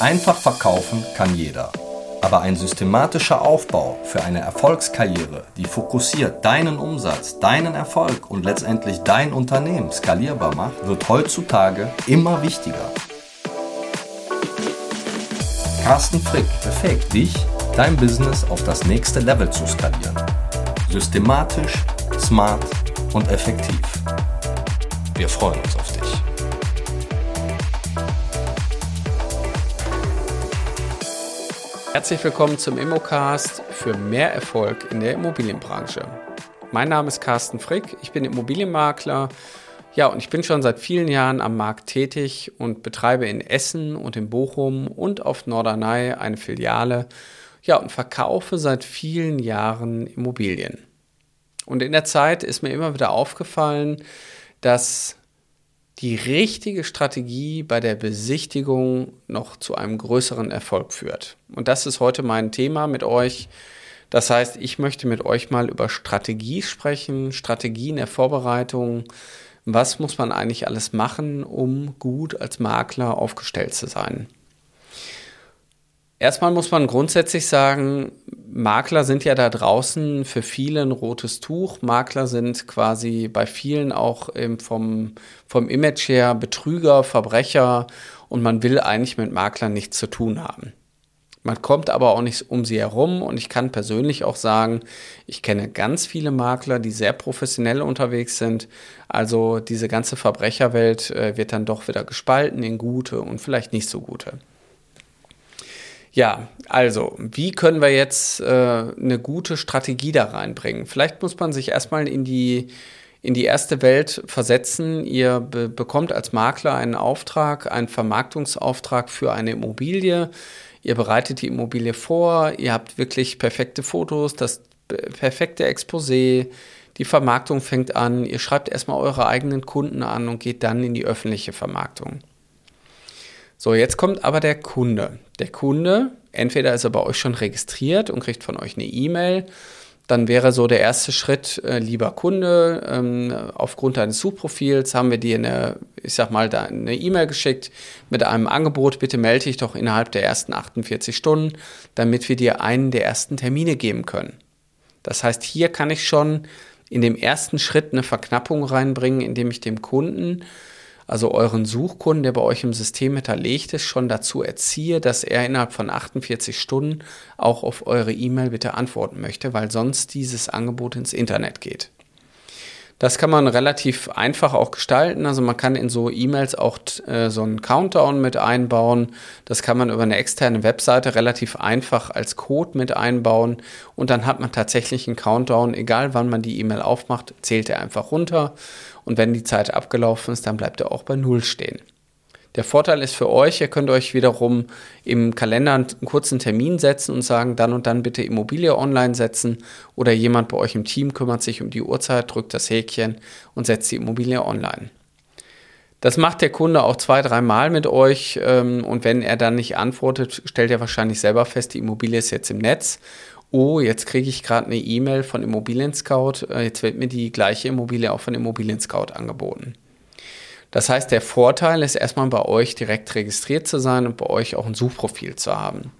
Einfach verkaufen kann jeder. Aber ein systematischer Aufbau für eine Erfolgskarriere, die fokussiert deinen Umsatz, deinen Erfolg und letztendlich dein Unternehmen skalierbar macht, wird heutzutage immer wichtiger. Carsten Frick befähigt dich, dein Business auf das nächste Level zu skalieren. Systematisch, smart und effektiv. Wir freuen uns auf Herzlich willkommen zum Immocast für mehr Erfolg in der Immobilienbranche. Mein Name ist Carsten Frick, ich bin Immobilienmakler. Ja, und ich bin schon seit vielen Jahren am Markt tätig und betreibe in Essen und in Bochum und auf Norderney eine Filiale. Ja, und verkaufe seit vielen Jahren Immobilien. Und in der Zeit ist mir immer wieder aufgefallen, dass die richtige Strategie bei der Besichtigung noch zu einem größeren Erfolg führt. Und das ist heute mein Thema mit euch. Das heißt, ich möchte mit euch mal über Strategie sprechen, Strategien der Vorbereitung. Was muss man eigentlich alles machen, um gut als Makler aufgestellt zu sein? Erstmal muss man grundsätzlich sagen, Makler sind ja da draußen für viele ein rotes Tuch. Makler sind quasi bei vielen auch vom, vom Image her Betrüger, Verbrecher und man will eigentlich mit Maklern nichts zu tun haben. Man kommt aber auch nicht um sie herum und ich kann persönlich auch sagen, ich kenne ganz viele Makler, die sehr professionell unterwegs sind. Also diese ganze Verbrecherwelt äh, wird dann doch wieder gespalten in gute und vielleicht nicht so gute. Ja, also, wie können wir jetzt äh, eine gute Strategie da reinbringen? Vielleicht muss man sich erstmal in die, in die erste Welt versetzen. Ihr be bekommt als Makler einen Auftrag, einen Vermarktungsauftrag für eine Immobilie. Ihr bereitet die Immobilie vor, ihr habt wirklich perfekte Fotos, das perfekte Exposé, die Vermarktung fängt an, ihr schreibt erstmal eure eigenen Kunden an und geht dann in die öffentliche Vermarktung. So, jetzt kommt aber der Kunde. Der Kunde, entweder ist er bei euch schon registriert und kriegt von euch eine E-Mail, dann wäre so der erste Schritt, äh, lieber Kunde, ähm, aufgrund deines Suchprofils haben wir dir eine, ich sag mal, eine E-Mail geschickt mit einem Angebot, bitte melde dich doch innerhalb der ersten 48 Stunden, damit wir dir einen der ersten Termine geben können. Das heißt, hier kann ich schon in dem ersten Schritt eine Verknappung reinbringen, indem ich dem Kunden also euren Suchkunden, der bei euch im System hinterlegt ist, schon dazu erziehe, dass er innerhalb von 48 Stunden auch auf eure E-Mail bitte antworten möchte, weil sonst dieses Angebot ins Internet geht. Das kann man relativ einfach auch gestalten. Also man kann in so E-Mails auch äh, so einen Countdown mit einbauen. Das kann man über eine externe Webseite relativ einfach als Code mit einbauen. Und dann hat man tatsächlich einen Countdown. Egal wann man die E-Mail aufmacht, zählt er einfach runter. Und wenn die Zeit abgelaufen ist, dann bleibt er auch bei Null stehen. Der Vorteil ist für euch, ihr könnt euch wiederum im Kalender einen kurzen Termin setzen und sagen, dann und dann bitte Immobilie online setzen oder jemand bei euch im Team kümmert sich um die Uhrzeit, drückt das Häkchen und setzt die Immobilie online. Das macht der Kunde auch zwei, dreimal mit euch ähm, und wenn er dann nicht antwortet, stellt er wahrscheinlich selber fest, die Immobilie ist jetzt im Netz oh, jetzt kriege ich gerade eine E-Mail von Immobilien Scout, äh, jetzt wird mir die gleiche Immobilie auch von Immobilien Scout angeboten. Das heißt, der Vorteil ist erstmal bei euch direkt registriert zu sein und bei euch auch ein Suchprofil zu haben.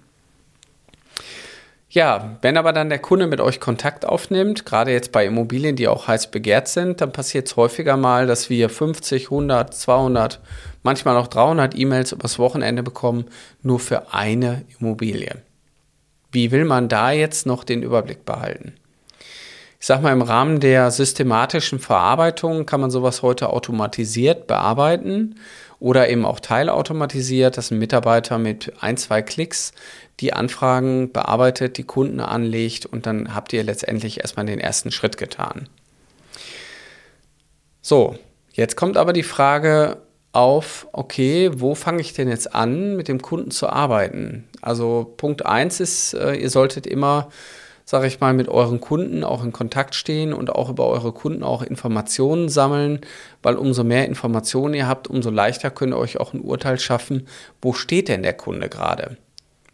Ja, wenn aber dann der Kunde mit euch Kontakt aufnimmt, gerade jetzt bei Immobilien, die auch heiß begehrt sind, dann passiert es häufiger mal, dass wir 50, 100, 200, manchmal auch 300 E-Mails übers Wochenende bekommen, nur für eine Immobilie. Wie will man da jetzt noch den Überblick behalten? Ich sage mal, im Rahmen der systematischen Verarbeitung kann man sowas heute automatisiert bearbeiten oder eben auch teilautomatisiert, dass ein Mitarbeiter mit ein, zwei Klicks die Anfragen bearbeitet, die Kunden anlegt und dann habt ihr letztendlich erstmal den ersten Schritt getan. So, jetzt kommt aber die Frage, auf, okay, wo fange ich denn jetzt an, mit dem Kunden zu arbeiten? Also Punkt 1 ist, äh, ihr solltet immer, sage ich mal, mit euren Kunden auch in Kontakt stehen und auch über eure Kunden auch Informationen sammeln, weil umso mehr Informationen ihr habt, umso leichter könnt ihr euch auch ein Urteil schaffen, wo steht denn der Kunde gerade?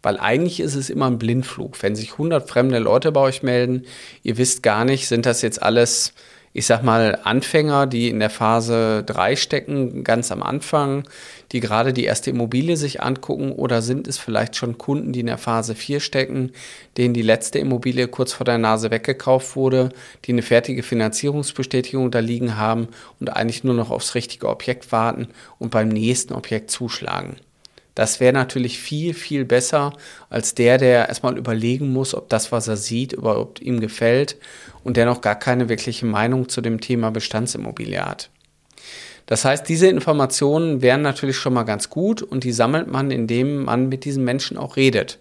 Weil eigentlich ist es immer ein Blindflug. Wenn sich 100 fremde Leute bei euch melden, ihr wisst gar nicht, sind das jetzt alles ich sag mal, Anfänger, die in der Phase 3 stecken, ganz am Anfang, die gerade die erste Immobilie sich angucken oder sind es vielleicht schon Kunden, die in der Phase 4 stecken, denen die letzte Immobilie kurz vor der Nase weggekauft wurde, die eine fertige Finanzierungsbestätigung da liegen haben und eigentlich nur noch aufs richtige Objekt warten und beim nächsten Objekt zuschlagen. Das wäre natürlich viel, viel besser als der, der erstmal überlegen muss, ob das, was er sieht, überhaupt ihm gefällt und der noch gar keine wirkliche Meinung zu dem Thema Bestandsimmobilie hat. Das heißt, diese Informationen wären natürlich schon mal ganz gut und die sammelt man, indem man mit diesen Menschen auch redet.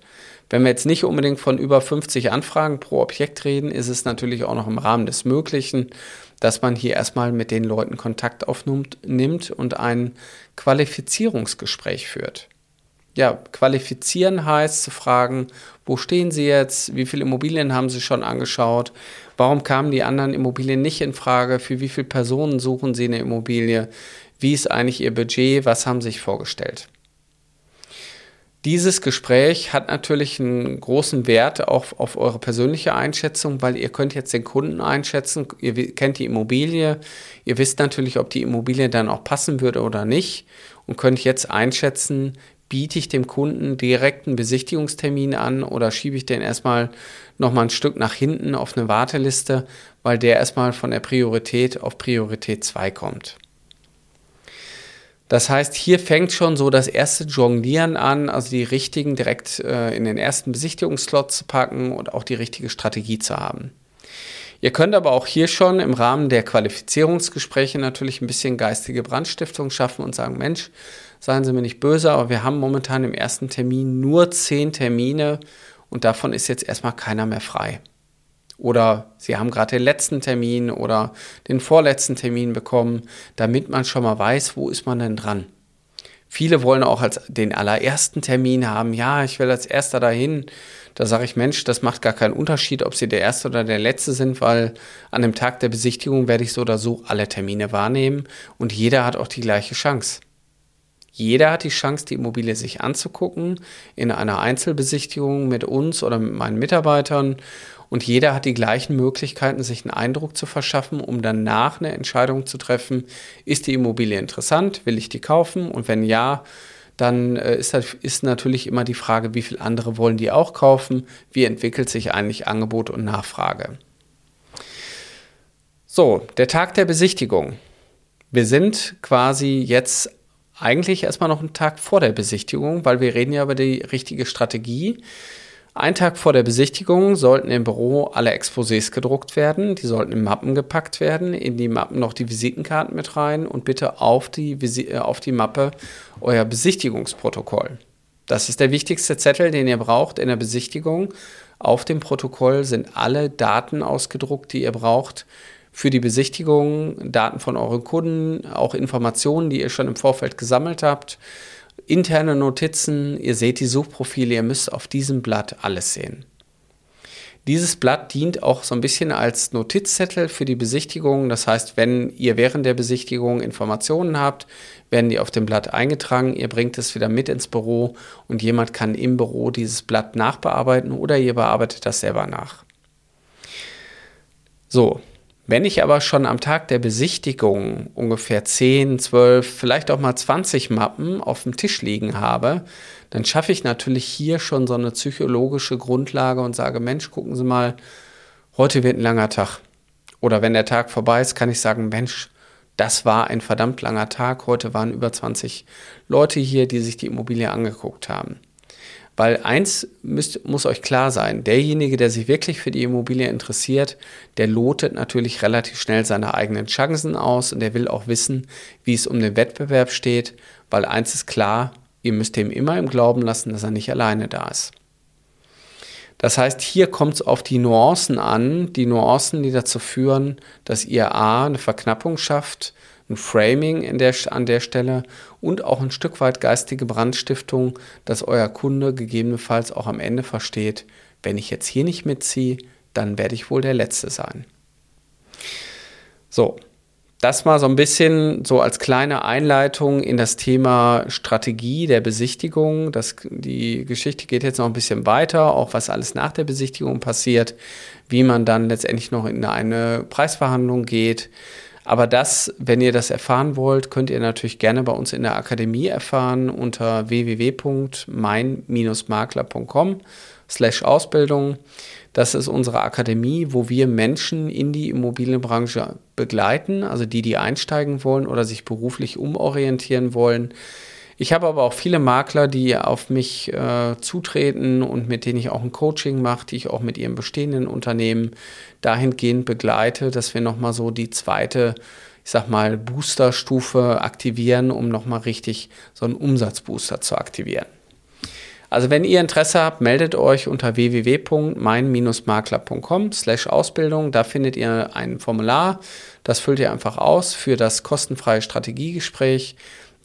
Wenn wir jetzt nicht unbedingt von über 50 Anfragen pro Objekt reden, ist es natürlich auch noch im Rahmen des Möglichen, dass man hier erstmal mit den Leuten Kontakt aufnimmt und ein Qualifizierungsgespräch führt ja, qualifizieren heißt zu fragen, wo stehen Sie jetzt, wie viele Immobilien haben Sie schon angeschaut, warum kamen die anderen Immobilien nicht in Frage, für wie viele Personen suchen Sie eine Immobilie, wie ist eigentlich Ihr Budget, was haben Sie sich vorgestellt. Dieses Gespräch hat natürlich einen großen Wert auch auf eure persönliche Einschätzung, weil ihr könnt jetzt den Kunden einschätzen, ihr kennt die Immobilie, ihr wisst natürlich, ob die Immobilie dann auch passen würde oder nicht und könnt jetzt einschätzen, biete ich dem Kunden direkt einen Besichtigungstermin an oder schiebe ich den erstmal nochmal ein Stück nach hinten auf eine Warteliste, weil der erstmal von der Priorität auf Priorität 2 kommt. Das heißt, hier fängt schon so das erste Jonglieren an, also die richtigen direkt äh, in den ersten Besichtigungsslot zu packen und auch die richtige Strategie zu haben. Ihr könnt aber auch hier schon im Rahmen der Qualifizierungsgespräche natürlich ein bisschen geistige Brandstiftung schaffen und sagen, Mensch, seien Sie mir nicht böse, aber wir haben momentan im ersten Termin nur zehn Termine und davon ist jetzt erstmal keiner mehr frei. Oder Sie haben gerade den letzten Termin oder den vorletzten Termin bekommen, damit man schon mal weiß, wo ist man denn dran. Viele wollen auch als den allerersten Termin haben, ja, ich will als erster dahin. Da sage ich, Mensch, das macht gar keinen Unterschied, ob Sie der erste oder der letzte sind, weil an dem Tag der Besichtigung werde ich so oder so alle Termine wahrnehmen und jeder hat auch die gleiche Chance. Jeder hat die Chance, die Immobilie sich anzugucken in einer Einzelbesichtigung mit uns oder mit meinen Mitarbeitern. Und jeder hat die gleichen Möglichkeiten, sich einen Eindruck zu verschaffen, um danach eine Entscheidung zu treffen, ist die Immobilie interessant, will ich die kaufen? Und wenn ja, dann äh, ist, das, ist natürlich immer die Frage, wie viele andere wollen die auch kaufen? Wie entwickelt sich eigentlich Angebot und Nachfrage? So, der Tag der Besichtigung. Wir sind quasi jetzt eigentlich erstmal noch einen Tag vor der Besichtigung, weil wir reden ja über die richtige Strategie. Ein Tag vor der Besichtigung sollten im Büro alle Exposés gedruckt werden. Die sollten in Mappen gepackt werden. In die Mappen noch die Visitenkarten mit rein und bitte auf die, Visi äh, auf die Mappe euer Besichtigungsprotokoll. Das ist der wichtigste Zettel, den ihr braucht in der Besichtigung. Auf dem Protokoll sind alle Daten ausgedruckt, die ihr braucht für die Besichtigung, Daten von euren Kunden, auch Informationen, die ihr schon im Vorfeld gesammelt habt, interne Notizen, ihr seht die Suchprofile, ihr müsst auf diesem Blatt alles sehen. Dieses Blatt dient auch so ein bisschen als Notizzettel für die Besichtigung. Das heißt, wenn ihr während der Besichtigung Informationen habt, werden die auf dem Blatt eingetragen. Ihr bringt es wieder mit ins Büro und jemand kann im Büro dieses Blatt nachbearbeiten oder ihr bearbeitet das selber nach. So, wenn ich aber schon am Tag der Besichtigung ungefähr 10, 12, vielleicht auch mal 20 Mappen auf dem Tisch liegen habe, dann schaffe ich natürlich hier schon so eine psychologische Grundlage und sage, Mensch, gucken Sie mal, heute wird ein langer Tag. Oder wenn der Tag vorbei ist, kann ich sagen, Mensch, das war ein verdammt langer Tag. Heute waren über 20 Leute hier, die sich die Immobilie angeguckt haben. Weil eins müsst, muss euch klar sein, derjenige, der sich wirklich für die Immobilie interessiert, der lotet natürlich relativ schnell seine eigenen Chancen aus und der will auch wissen, wie es um den Wettbewerb steht, weil eins ist klar, ihr müsst ihm immer im Glauben lassen, dass er nicht alleine da ist. Das heißt, hier kommt es auf die Nuancen an, die Nuancen, die dazu führen, dass ihr A eine Verknappung schafft, ein Framing der, an der Stelle und auch ein Stück weit geistige Brandstiftung, dass euer Kunde gegebenenfalls auch am Ende versteht, wenn ich jetzt hier nicht mitziehe, dann werde ich wohl der Letzte sein. So, das mal so ein bisschen so als kleine Einleitung in das Thema Strategie der Besichtigung. Das, die Geschichte geht jetzt noch ein bisschen weiter, auch was alles nach der Besichtigung passiert, wie man dann letztendlich noch in eine Preisverhandlung geht. Aber das, wenn ihr das erfahren wollt, könnt ihr natürlich gerne bei uns in der Akademie erfahren unter www.mein-makler.com slash Ausbildung. Das ist unsere Akademie, wo wir Menschen in die Immobilienbranche begleiten, also die, die einsteigen wollen oder sich beruflich umorientieren wollen. Ich habe aber auch viele Makler, die auf mich äh, zutreten und mit denen ich auch ein Coaching mache, die ich auch mit ihren bestehenden Unternehmen dahingehend begleite, dass wir nochmal so die zweite, ich sag mal, Boosterstufe aktivieren, um nochmal richtig so einen Umsatzbooster zu aktivieren. Also wenn ihr Interesse habt, meldet euch unter www.mein-makler.com slash Ausbildung. Da findet ihr ein Formular, das füllt ihr einfach aus für das kostenfreie Strategiegespräch.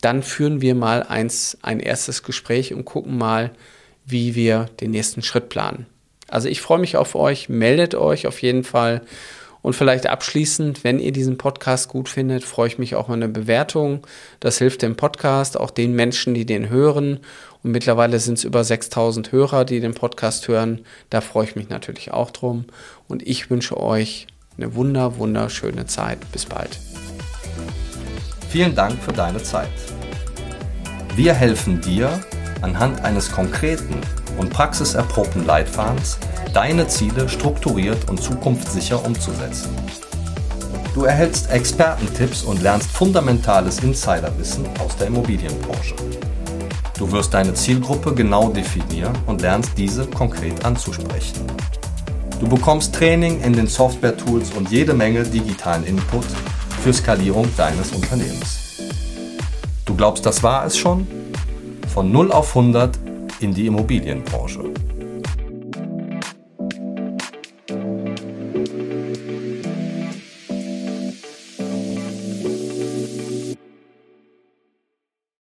Dann führen wir mal eins, ein erstes Gespräch und gucken mal, wie wir den nächsten Schritt planen. Also ich freue mich auf euch, meldet euch auf jeden Fall. Und vielleicht abschließend, wenn ihr diesen Podcast gut findet, freue ich mich auch über eine Bewertung. Das hilft dem Podcast, auch den Menschen, die den hören. Und mittlerweile sind es über 6000 Hörer, die den Podcast hören. Da freue ich mich natürlich auch drum. Und ich wünsche euch eine wunder, wunderschöne Zeit. Bis bald. Vielen Dank für deine Zeit. Wir helfen dir, anhand eines konkreten und praxiserprobten Leitfadens deine Ziele strukturiert und zukunftssicher umzusetzen. Du erhältst Expertentipps und lernst fundamentales Insiderwissen aus der Immobilienbranche. Du wirst deine Zielgruppe genau definieren und lernst diese konkret anzusprechen. Du bekommst Training in den Software-Tools und jede Menge digitalen Input für Skalierung deines Unternehmens. Du glaubst, das war es schon? Von 0 auf 100 in die Immobilienbranche.